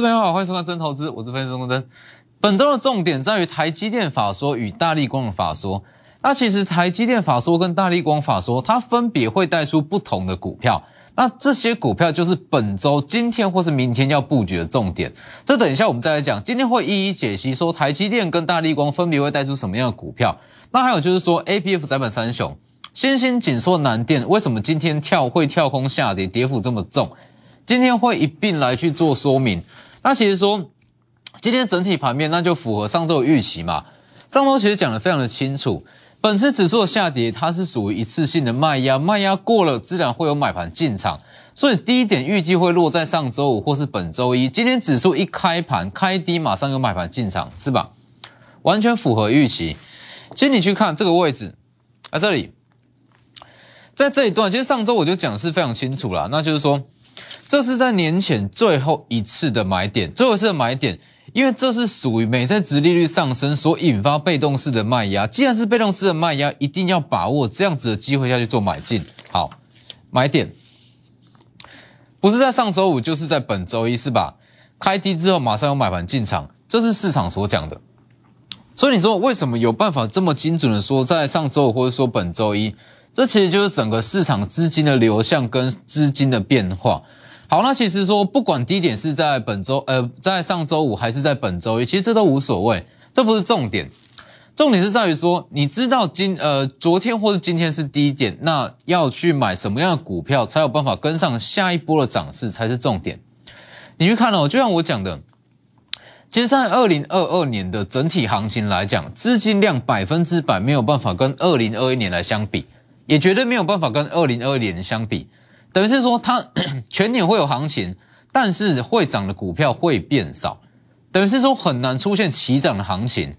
各位朋友好，欢迎收看真投资，我是分析师钟真。本周的重点在于台积电法说与大力光的法说。那其实台积电法说跟大力光法说，它分别会带出不同的股票。那这些股票就是本周今天或是明天要布局的重点。这等一下我们再来讲，今天会一一解析说台积电跟大力光分别会带出什么样的股票。那还有就是说 A P F 窄板三雄，先新紧缩南电为什么今天跳会跳空下跌，跌幅这么重？今天会一并来去做说明。那其实说今天整体盘面，那就符合上周的预期嘛。上周其实讲的非常的清楚，本次指数的下跌，它是属于一次性的卖压，卖压过了，自然会有买盘进场。所以低点预计会落在上周五或是本周一。今天指数一开盘开低，马上有买盘进场，是吧？完全符合预期。其实你去看这个位置，在这里，在这一段，其实上周我就讲的是非常清楚了，那就是说。这是在年前最后一次的买点，最后一次的买点，因为这是属于美债值利率上升所引发被动式的卖压。既然是被动式的卖压，一定要把握这样子的机会下去做买进。好，买点不是在上周五，就是在本周一，是吧？开低之后马上有买盘进场，这是市场所讲的。所以你说为什么有办法这么精准的说在上周五或者说本周一？这其实就是整个市场资金的流向跟资金的变化。好，那其实说不管低点是在本周，呃，在上周五还是在本周一，其实这都无所谓，这不是重点，重点是在于说，你知道今呃昨天或者今天是低点，那要去买什么样的股票才有办法跟上下一波的涨势才是重点。你去看哦，就像我讲的，其实，在二零二二年的整体行情来讲，资金量百分之百没有办法跟二零二一年来相比，也绝对没有办法跟二零二二年相比。等于是说，它 全年会有行情，但是会涨的股票会变少，等于是说很难出现齐涨的行情。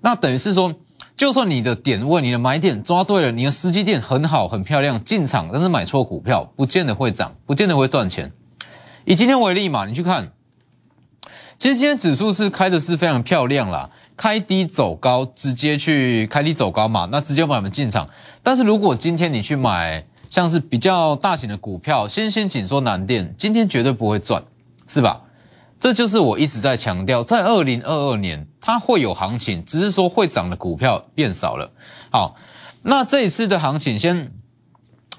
那等于是说，就算你的点位、你的买点抓对了，你的时机点很好、很漂亮，进场，但是买错股票，不见得会涨，不见得会赚钱。以今天为例嘛，你去看，其实今天指数是开的是非常漂亮啦，开低走高，直接去开低走高嘛，那直接把我们进场。但是如果今天你去买，像是比较大型的股票，先先紧缩难电，今天绝对不会赚，是吧？这就是我一直在强调，在二零二二年它会有行情，只是说会涨的股票变少了。好，那这一次的行情先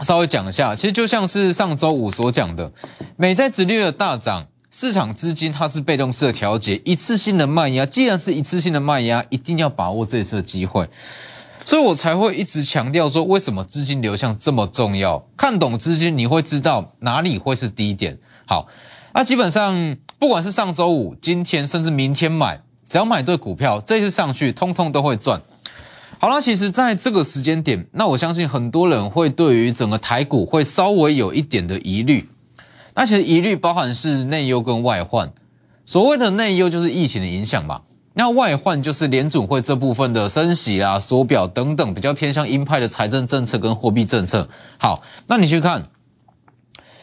稍微讲一下，其实就像是上周五所讲的，美债殖率的大涨，市场资金它是被动式的调节，一次性的卖压，既然是一次性的卖压，一定要把握这次的机会。所以我才会一直强调说，为什么资金流向这么重要？看懂资金，你会知道哪里会是低点。好，那基本上不管是上周五、今天，甚至明天买，只要买对股票，这次上去，通通都会赚。好了，其实在这个时间点，那我相信很多人会对于整个台股会稍微有一点的疑虑。那其实疑虑包含是内忧跟外患。所谓的内忧就是疫情的影响嘛。那外患就是联储会这部分的升息啦、缩表等等，比较偏向鹰派的财政政策跟货币政策。好，那你去看，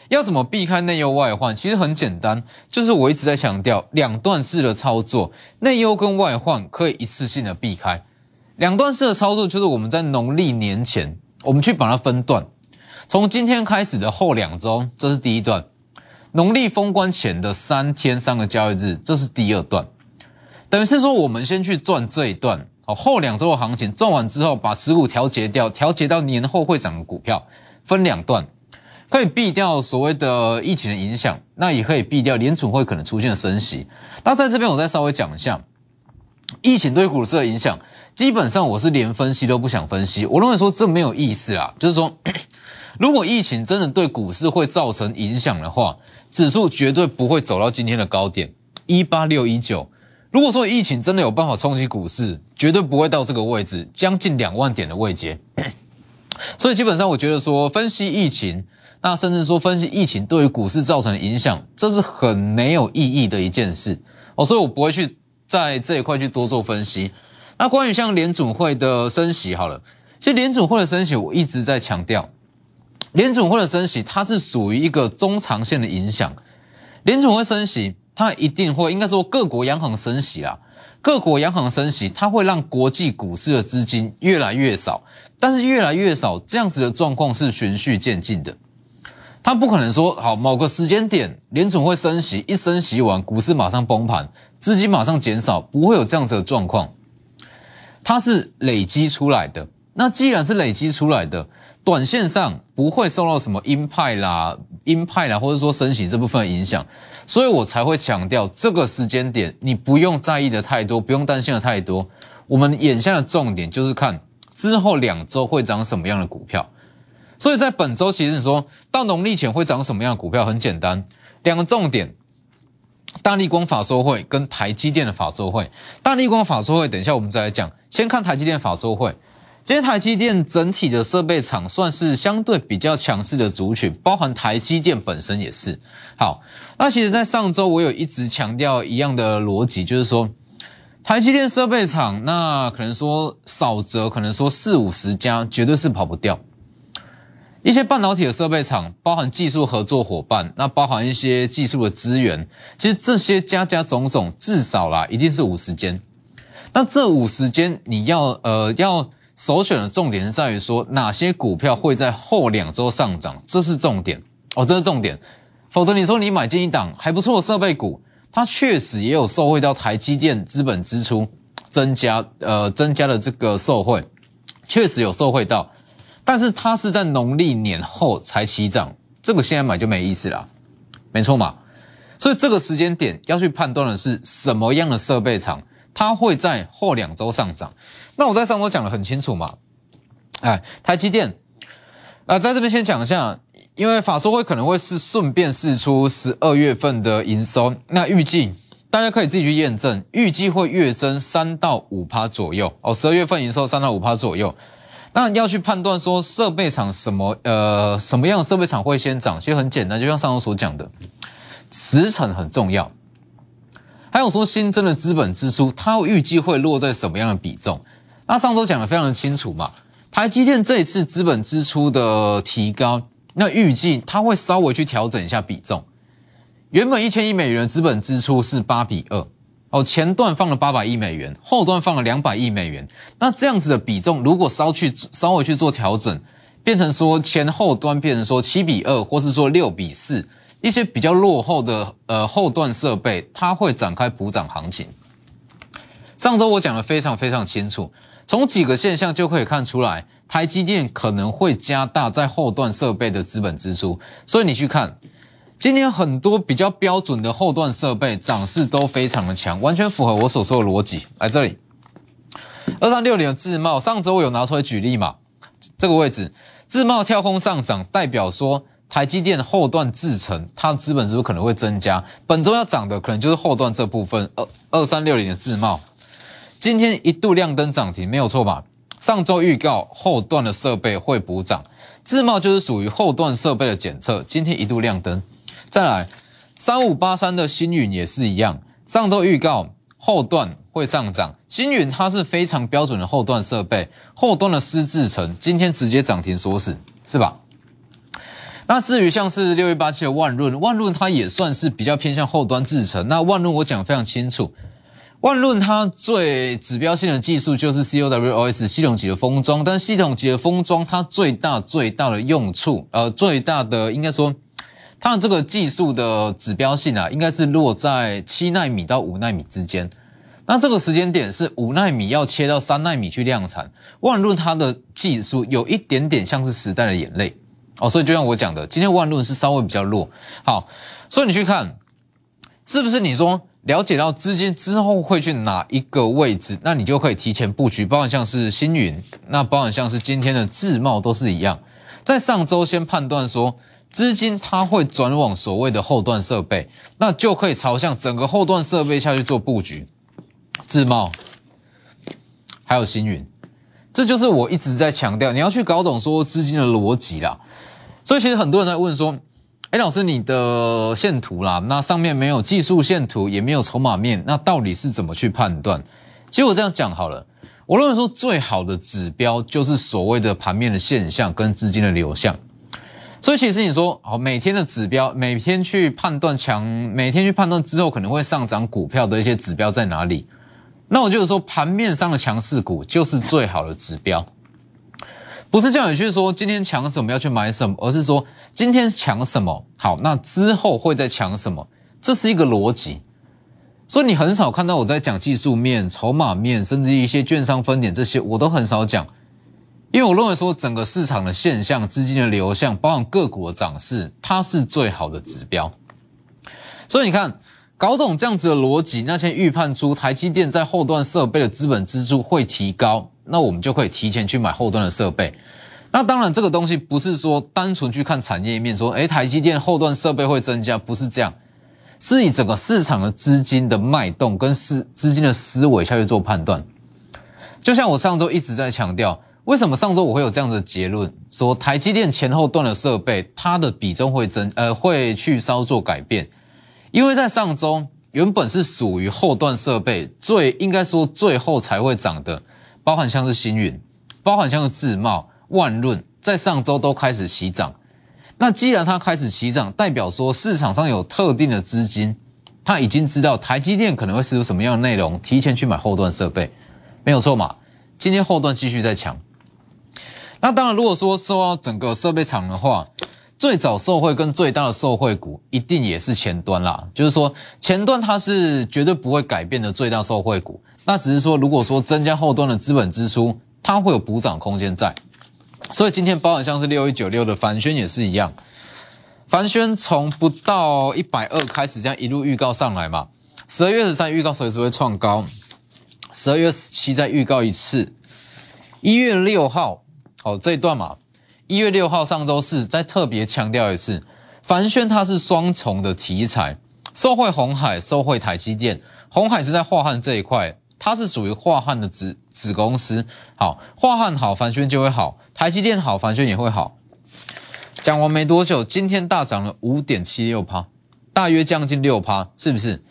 要怎么避开内忧外患？其实很简单，就是我一直在强调两段式的操作，内忧跟外患可以一次性的避开。两段式的操作就是我们在农历年前，我们去把它分段，从今天开始的后两周，这是第一段；农历封关前的三天三个交易日，这是第二段。等于是说，我们先去赚这一段，哦，后两周的行情赚完之后，把持股调节掉，调节到年后会涨的股票，分两段，可以避掉所谓的疫情的影响，那也可以避掉联储会可能出现的升息。那在这边我再稍微讲一下，疫情对股市的影响，基本上我是连分析都不想分析，我认为说这没有意思啊，就是说，如果疫情真的对股市会造成影响的话，指数绝对不会走到今天的高点一八六一九。如果说疫情真的有办法冲击股市，绝对不会到这个位置，将近两万点的位阶。所以基本上，我觉得说分析疫情，那甚至说分析疫情对于股市造成的影响，这是很没有意义的一件事哦。所以我不会去在这一块去多做分析。那关于像联储会的升息，好了，其实联储会的升息，我一直在强调，联储会的升息，它是属于一个中长线的影响。联储会升息。它一定会，应该说各国央行升息啦，各国央行升息，它会让国际股市的资金越来越少，但是越来越少这样子的状况是循序渐进的。他不可能说好某个时间点联总会升息，一升息完股市马上崩盘，资金马上减少，不会有这样子的状况。它是累积出来的。那既然是累积出来的，短线上不会受到什么鹰派啦、鹰派啦，或者说升息这部分影响，所以我才会强调这个时间点你不用在意的太多，不用担心的太多。我们眼下的重点就是看之后两周会涨什么样的股票。所以在本周，其实说到农历前会涨什么样的股票，很简单，两个重点：大立光法说会跟台积电的法说会。大立光法说会，等一下我们再来讲。先看台积电法说会。今天台积电整体的设备厂算是相对比较强势的族群，包含台积电本身也是。好，那其实，在上周我有一直强调一样的逻辑，就是说台积电设备厂，那可能说少则可能说四五十家，绝对是跑不掉。一些半导体的设备厂，包含技术合作伙伴，那包含一些技术的资源，其实这些加加种种，至少啦，一定是五十间。那这五十间，你要呃要首选的重点是在于说，哪些股票会在后两周上涨，这是重点哦，这是重点。否则你说你买进一档还不错的设备股，它确实也有受惠到台积电资本支出增加，呃增加的这个受惠，确实有受惠到。但是它是在农历年后才起涨，这个现在买就没意思了，没错嘛？所以这个时间点要去判断的是什么样的设备厂，它会在后两周上涨。那我在上周讲的很清楚嘛，哎，台积电，啊，在这边先讲一下，因为法说会可能会是顺便试出十二月份的营收，那预计大家可以自己去验证，预计会月增三到五趴左右哦，十二月份营收三到五趴左右。那要去判断说设备厂什么呃什么样的设备厂会先涨，其实很简单，就像上周所讲的，时程很重要。还有说新增的资本支出，它预计会落在什么样的比重？那上周讲的非常的清楚嘛，台积电这一次资本支出的提高，那预计它会稍微去调整一下比重，原本一千亿美元的资本支出是八比二。哦，前段放了八百亿美元，后段放了两百亿美元。那这样子的比重，如果稍去稍微去做调整，变成说前后端变成说七比二，或是说六比四，一些比较落后的呃后段设备，它会展开补涨行情。上周我讲的非常非常清楚，从几个现象就可以看出来，台积电可能会加大在后段设备的资本支出，所以你去看。今天很多比较标准的后段设备涨势都非常的强，完全符合我所说的逻辑。来这里，二三六零的自贸，上周我有拿出来举例嘛？这个位置自贸跳空上涨，代表说台积电后段制程它资本支出可能会增加，本周要涨的可能就是后段这部分。二二三六零的自贸，今天一度亮灯涨停，没有错吧？上周预告后段的设备会补涨，自贸就是属于后段设备的检测，今天一度亮灯。再来，三五八三的星云也是一样，上周预告后段会上涨。星云它是非常标准的后段设备，后端的湿制成，今天直接涨停锁死，是吧？那至于像是六一八七的万润，万润它也算是比较偏向后端制成。那万润我讲非常清楚，万润它最指标性的技术就是 COWOS 系统级的封装，但系统级的封装它最大最大的用处，呃，最大的应该说。它的这个技术的指标性啊，应该是落在七纳米到五纳米之间。那这个时间点是五纳米要切到三纳米去量产。万润它的技术有一点点像是时代的眼泪哦，所以就像我讲的，今天万润是稍微比较弱。好，所以你去看是不是？你说了解到资金之后会去哪一个位置，那你就可以提前布局。包含像是星云，那包含像是今天的智茂都是一样，在上周先判断说。资金它会转往所谓的后段设备，那就可以朝向整个后段设备下去做布局。自贸还有星云，这就是我一直在强调，你要去搞懂说资金的逻辑啦。所以其实很多人在问说，哎，老师你的线图啦，那上面没有技术线图，也没有筹码面，那到底是怎么去判断？其实我这样讲好了，我认为说最好的指标就是所谓的盘面的现象跟资金的流向。所以其实你说，好，每天的指标，每天去判断强，每天去判断之后可能会上涨股票的一些指标在哪里？那我就是说，盘面上的强势股就是最好的指标。不是叫你去说今天抢什么要去买什么，而是说今天抢什么好，那之后会再抢什么，这是一个逻辑。所以你很少看到我在讲技术面、筹码面，甚至一些券商分点这些，我都很少讲，因为我认为说整个市场的现象、资金的流向，包含个股的涨势，它是最好的指标。所以你看，搞懂这样子的逻辑，那先预判出台积电在后段设备的资本支出会提高。那我们就可以提前去买后端的设备。那当然，这个东西不是说单纯去看产业面，说诶台积电后段设备会增加，不是这样，是以整个市场的资金的脉动跟思资金的思维下去做判断。就像我上周一直在强调，为什么上周我会有这样子的结论，说台积电前后段的设备它的比重会增，呃，会去稍作改变，因为在上周原本是属于后段设备最应该说最后才会涨的。包含像是星云，包含像是智茂、万润，在上周都开始起涨。那既然它开始起涨，代表说市场上有特定的资金，他已经知道台积电可能会是有什么样的内容，提前去买后段设备，没有错嘛？今天后段继续在强。那当然，如果说受到整个设备厂的话，最早受惠跟最大的受惠股一定也是前端啦。就是说前端它是绝对不会改变的最大受惠股。那只是说，如果说增加后端的资本支出，它会有补涨空间在。所以今天包含像是六一九六的凡轩也是一样，凡轩从不到一百二开始这样一路预告上来嘛，十二月十三预告随时会创高，十二月十七再预告一次，一月六号哦这一段嘛，一月六号上周四再特别强调一次，凡轩它是双重的题材，受惠红海，受惠台积电，红海是在化汉这一块。它是属于华汉的子子公司，好，华汉好，凡轩就会好，台积电好，凡轩也会好。讲完没多久，今天大涨了五点七六趴，大约将近六趴，是不是？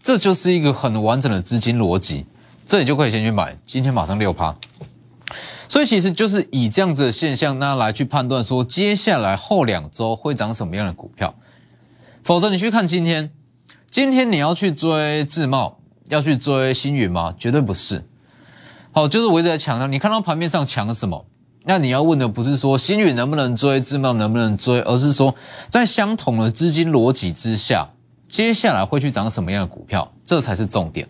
这就是一个很完整的资金逻辑，这里就可以先去买，今天马上六趴。所以其实就是以这样子的现象，那来去判断说接下来后两周会涨什么样的股票，否则你去看今天，今天你要去追自贸。要去追星云吗？绝对不是。好，就是我一直在强调，你看到盘面上强什么？那你要问的不是说星云能不能追，自贸能不能追，而是说在相同的资金逻辑之下，接下来会去涨什么样的股票，这才是重点。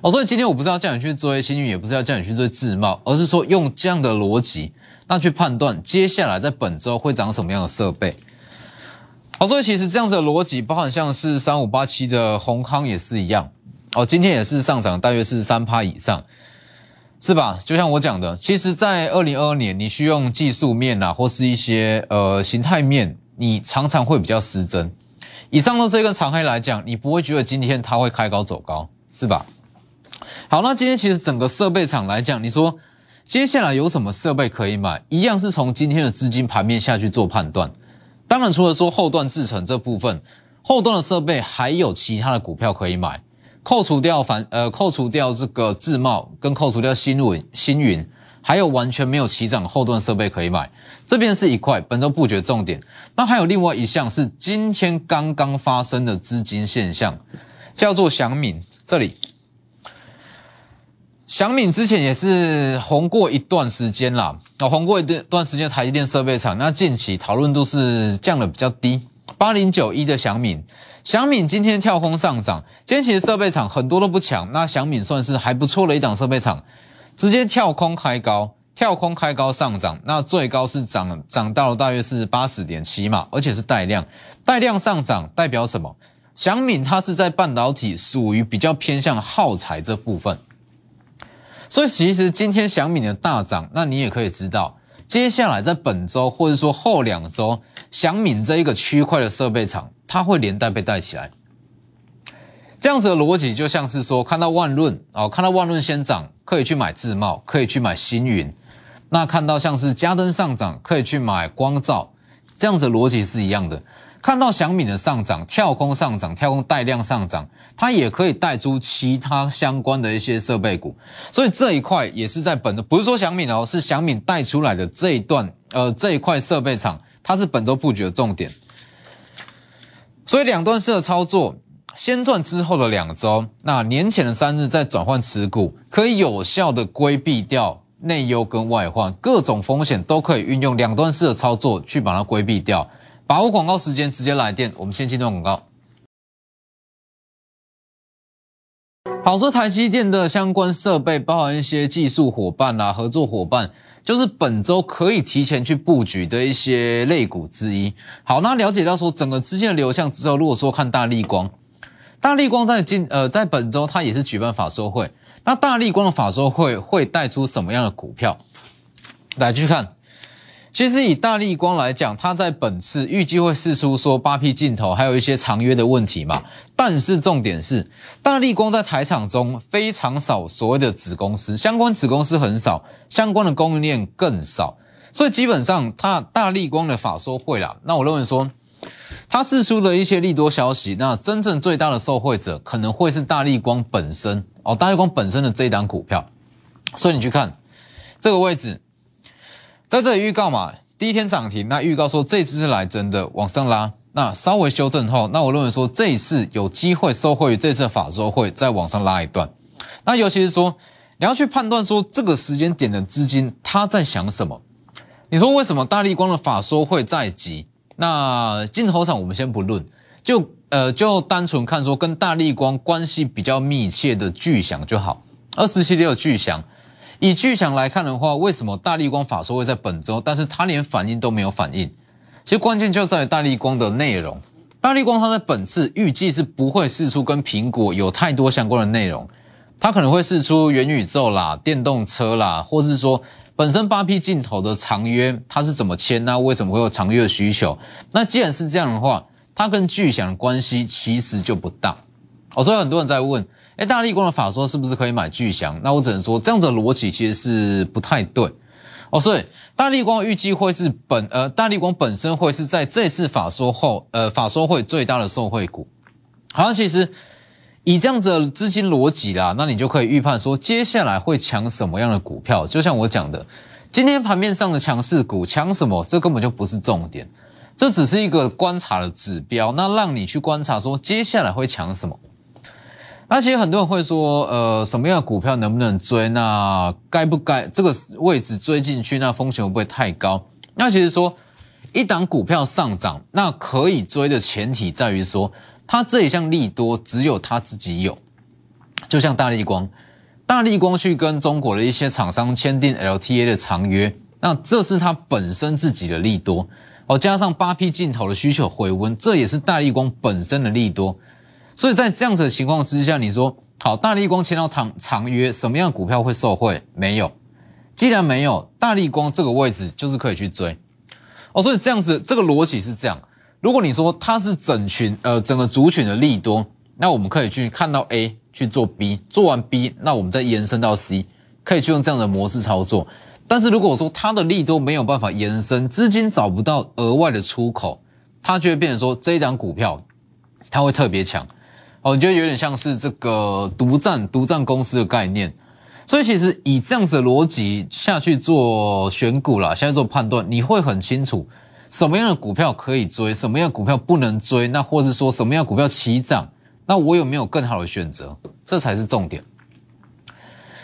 哦，所以今天我不是要叫你去追星云，也不是要叫你去追自贸，而是说用这样的逻辑，那去判断接下来在本周会涨什么样的设备。好，所以其实这样子的逻辑，包含像是三五八七的宏康也是一样。哦，今天也是上涨，大约是三趴以上，是吧？就像我讲的，其实，在二零二二年，你需用技术面啊，或是一些呃形态面，你常常会比较失真。以上的这个长黑来讲，你不会觉得今天它会开高走高，是吧？好，那今天其实整个设备厂来讲，你说接下来有什么设备可以买？一样是从今天的资金盘面下去做判断。当然，除了说后段制成这部分，后段的设备还有其他的股票可以买。扣除掉反呃，扣除掉这个自贸，跟扣除掉新云新云，还有完全没有起涨后段设备可以买，这边是一块本周布局重点。那还有另外一项是今天刚刚发生的资金现象，叫做祥敏这里。祥敏之前也是红过一段时间啦，啊，红过一段段时间台积电设备厂，那近期讨论度是降的比较低，八零九一的祥敏。祥敏今天跳空上涨，今天其实设备厂很多都不强，那祥敏算是还不错的一档设备厂，直接跳空开高，跳空开高上涨，那最高是涨涨到了大约是八十点七嘛，而且是带量，带量上涨代表什么？祥敏它是在半导体属于比较偏向耗材这部分，所以其实今天祥敏的大涨，那你也可以知道。接下来在本周或者说后两周，祥敏这一个区块的设备厂，它会连带被带起来。这样子的逻辑就像是说，看到万润哦，看到万润先涨，可以去买自贸，可以去买星云。那看到像是嘉登上涨，可以去买光照，这样子逻辑是一样的。看到祥敏的上涨，跳空上涨，跳空带量上涨，它也可以带出其他相关的一些设备股，所以这一块也是在本周，不是说祥敏哦，是祥敏带出来的这一段，呃，这一块设备厂，它是本周布局的重点。所以两段式的操作，先赚之后的两周，那年前的三日再转换持股，可以有效的规避掉内忧跟外患，各种风险都可以运用两段式的操作去把它规避掉。把握广告时间，直接来电。我们先进段广告。好说台积电的相关设备，包含一些技术伙伴啦、合作伙伴，就是本周可以提前去布局的一些类股之一。好，那了解到说整个资金的流向之后，如果说看大立光，大立光在今呃在本周它也是举办法说会，那大立光的法说会会带出什么样的股票？来继续看。其实以大立光来讲，它在本次预计会试出说八 P 镜头，还有一些长约的问题嘛。但是重点是，大立光在台场中非常少所谓的子公司，相关子公司很少，相关的供应链更少，所以基本上它大立光的法说会啦，那我认为说，它试出的一些利多消息，那真正最大的受惠者可能会是大立光本身哦，大立光本身的这一档股票。所以你去看这个位置。在这里预告嘛，第一天涨停，那预告说这次是来真的往上拉，那稍微修正后，那我认为说这一次有机会收获于这次法收会再往上拉一段，那尤其是说你要去判断说这个时间点的资金他在想什么，你说为什么大力光的法收会在即？那镜头厂我们先不论，就呃就单纯看说跟大力光关系比较密切的巨响就好，二十七六巨响。以巨响来看的话，为什么大力光法说会在本周，但是它连反应都没有反应？其实关键就在于大力光的内容。大力光它在本次预计是不会试出跟苹果有太多相关的内容，它可能会试出元宇宙啦、电动车啦，或是说本身八 P 镜头的长约它是怎么签？那为什么会有长约的需求？那既然是这样的话，它跟巨响的关系其实就不大。哦，所以很多人在问。哎，大力光的法说是不是可以买巨翔？那我只能说这样子的逻辑其实是不太对哦。所以大力光预计会是本呃，大力光本身会是在这次法说后呃法说会最大的受惠股。好像，其实以这样子的资金逻辑啦，那你就可以预判说接下来会抢什么样的股票。就像我讲的，今天盘面上的强势股抢什么，这根本就不是重点，这只是一个观察的指标，那让你去观察说接下来会抢什么。那其实很多人会说，呃，什么样的股票能不能追？那该不该这个位置追进去？那风险会不会太高？那其实说，一档股票上涨，那可以追的前提在于说，它这一项利多只有它自己有。就像大力光，大力光去跟中国的一些厂商签订 LTA 的长约，那这是它本身自己的利多哦，加上八 P 镜头的需求回温，这也是大力光本身的利多。所以在这样子的情况之下，你说好，大力光签到长长约，什么样的股票会受惠？没有，既然没有，大力光这个位置就是可以去追哦。所以这样子，这个逻辑是这样。如果你说它是整群呃整个族群的利多，那我们可以去看到 A 去做 B，做完 B，那我们再延伸到 C，可以去用这样的模式操作。但是如果说它的利多没有办法延伸，资金找不到额外的出口，它就会变成说这一档股票它会特别强。哦，你觉得有点像是这个独占独占公司的概念，所以其实以这样子的逻辑下去做选股啦，下去做判断，你会很清楚什么样的股票可以追，什么样的股票不能追，那或者说什么样的股票起涨，那我有没有更好的选择，这才是重点。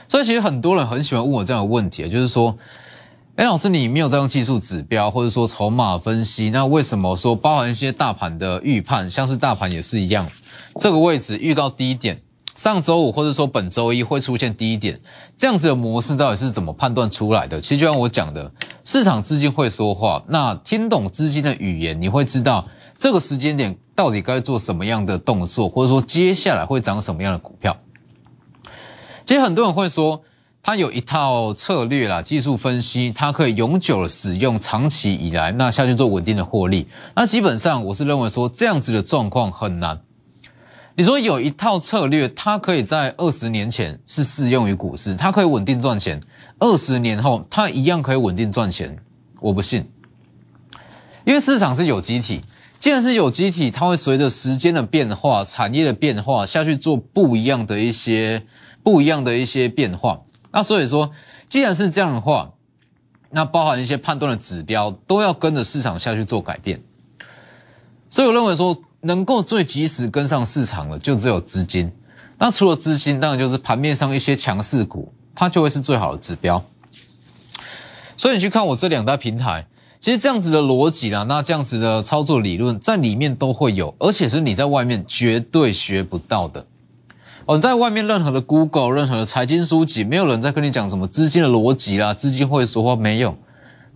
所以其实很多人很喜欢问我这样的问题，就是说，哎，老师你没有在用技术指标，或者说筹码分析，那为什么说包含一些大盘的预判，像是大盘也是一样？这个位置预告低点，上周五或者说本周一会出现低点，这样子的模式到底是怎么判断出来的？其实就像我讲的，市场资金会说话，那听懂资金的语言，你会知道这个时间点到底该做什么样的动作，或者说接下来会涨什么样的股票。其实很多人会说，他有一套策略啦，技术分析，它可以永久的使用，长期以来那下去做稳定的获利。那基本上我是认为说，这样子的状况很难。你说有一套策略，它可以在二十年前是适用于股市，它可以稳定赚钱；二十年后，它一样可以稳定赚钱。我不信，因为市场是有机体，既然是有机体，它会随着时间的变化、产业的变化下去做不一样的一些不一样的一些变化。那所以说，既然是这样的话，那包含一些判断的指标都要跟着市场下去做改变。所以我认为说。能够最及时跟上市场的，就只有资金。那除了资金，当然就是盘面上一些强势股，它就会是最好的指标。所以你去看我这两大平台，其实这样子的逻辑啦，那这样子的操作理论在里面都会有，而且是你在外面绝对学不到的。哦，在外面任何的 Google、任何的财经书籍，没有人在跟你讲什么资金的逻辑啦，资金会说话没有，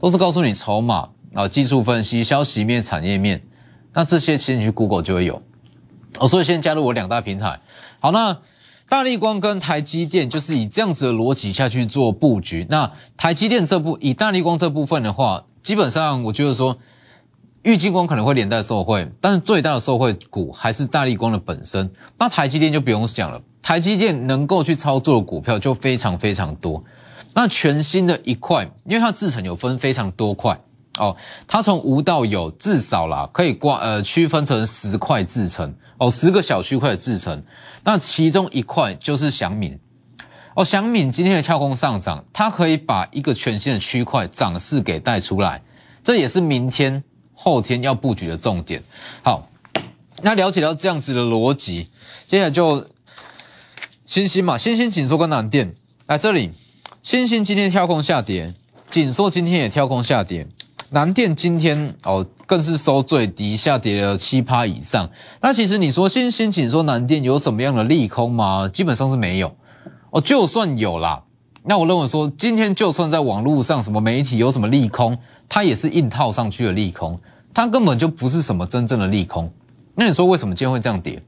都是告诉你筹码啊、技术分析、消息面、产业面。那这些其实你去 Google 就会有。哦，所以先加入我两大平台。好，那大立光跟台积电就是以这样子的逻辑下去做布局。那台积电这部以大立光这部分的话，基本上我觉得说。玉金光可能会连带受惠，但是最大的受惠股还是大力光的本身。那台积电就不用讲了，台积电能够去操作的股票就非常非常多。那全新的一块，因为它制程有分非常多块哦，它从无到有至少啦可以挂呃区分成十块制程哦，十个小区块的制程。那其中一块就是祥敏哦，祥敏今天的跳空上涨，它可以把一个全新的区块涨势给带出来，这也是明天。后天要布局的重点，好，那了解到这样子的逻辑，接下来就星星嘛，星星紧缩跟南电来这里，星星今天跳空下跌，紧缩今天也跳空下跌，南电今天哦更是收最低，下跌了七趴以上。那其实你说星星紧缩南电有什么样的利空吗？基本上是没有哦，就算有啦，那我认为说今天就算在网络上什么媒体有什么利空。它也是硬套上去的利空，它根本就不是什么真正的利空。那你说为什么今天会这样跌？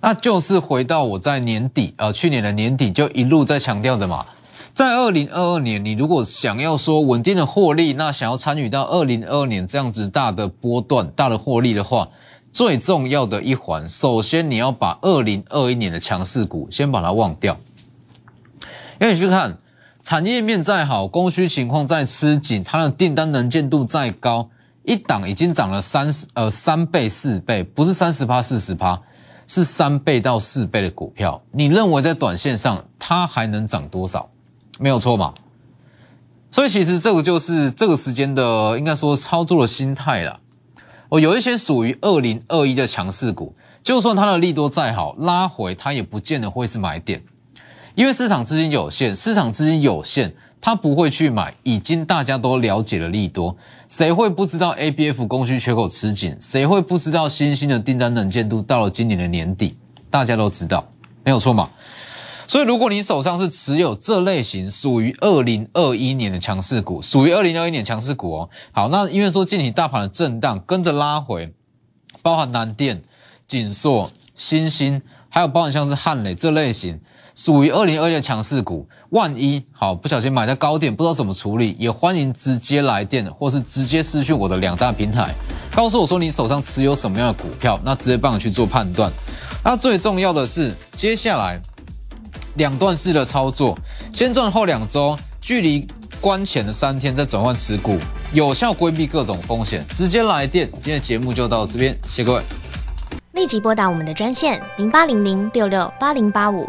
那就是回到我在年底，呃，去年的年底就一路在强调的嘛。在二零二二年，你如果想要说稳定的获利，那想要参与到二零二二年这样子大的波段、大的获利的话，最重要的一环，首先你要把二零二一年的强势股先把它忘掉，因为你去看。产业面再好，供需情况再吃紧，它的订单能见度再高，一档已经涨了三十呃三倍四倍，不是三十趴四十趴，是三倍到四倍的股票，你认为在短线上它还能涨多少？没有错嘛？所以其实这个就是这个时间的应该说操作的心态了。哦，有一些属于二零二一的强势股，就算它的利多再好，拉回它也不见得会是买点。因为市场资金有限，市场资金有限，他不会去买已经大家都了解的利多。谁会不知道 A B F 供需缺口吃紧？谁会不知道新兴的订单能见度到了今年的年底？大家都知道，没有错嘛。所以如果你手上是持有这类型属于二零二一年的强势股，属于二零二一年强势股哦。好，那因为说近期大盘的震荡跟着拉回，包含南电、锦硕、新兴，还有包含像是汉磊这类型。属于二零二一强势股，万一好不小心买在高点，不知道怎么处理，也欢迎直接来电，或是直接私讯我的两大平台，告诉我说你手上持有什么样的股票，那直接帮你去做判断。那最重要的是，接下来两段式的操作，先赚后两周，距离关前的三天再转换持股，有效规避各种风险，直接来电。今天的节目就到这边，谢谢各位。立即拨打我们的专线零八零零六六八零八五。